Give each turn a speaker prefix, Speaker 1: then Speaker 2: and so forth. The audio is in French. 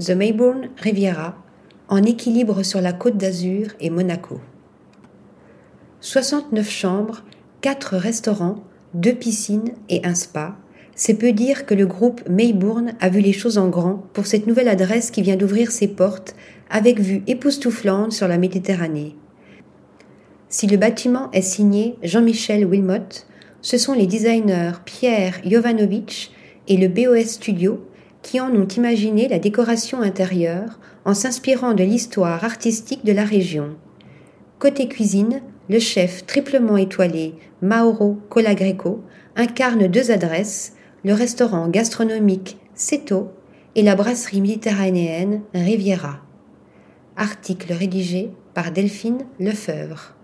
Speaker 1: The Maybourne Riviera, en équilibre sur la côte d'Azur et Monaco. 69 chambres, 4 restaurants, 2 piscines et un spa, c'est peu dire que le groupe Maybourne a vu les choses en grand pour cette nouvelle adresse qui vient d'ouvrir ses portes avec vue époustouflante sur la Méditerranée. Si le bâtiment est signé Jean-Michel Wilmot, ce sont les designers Pierre Jovanovic et le BOS Studio qui en ont imaginé la décoration intérieure en s'inspirant de l'histoire artistique de la région. Côté cuisine, le chef triplement étoilé Mauro Colagreco incarne deux adresses, le restaurant gastronomique Ceto et la brasserie méditerranéenne Riviera. Article rédigé par Delphine Lefebvre.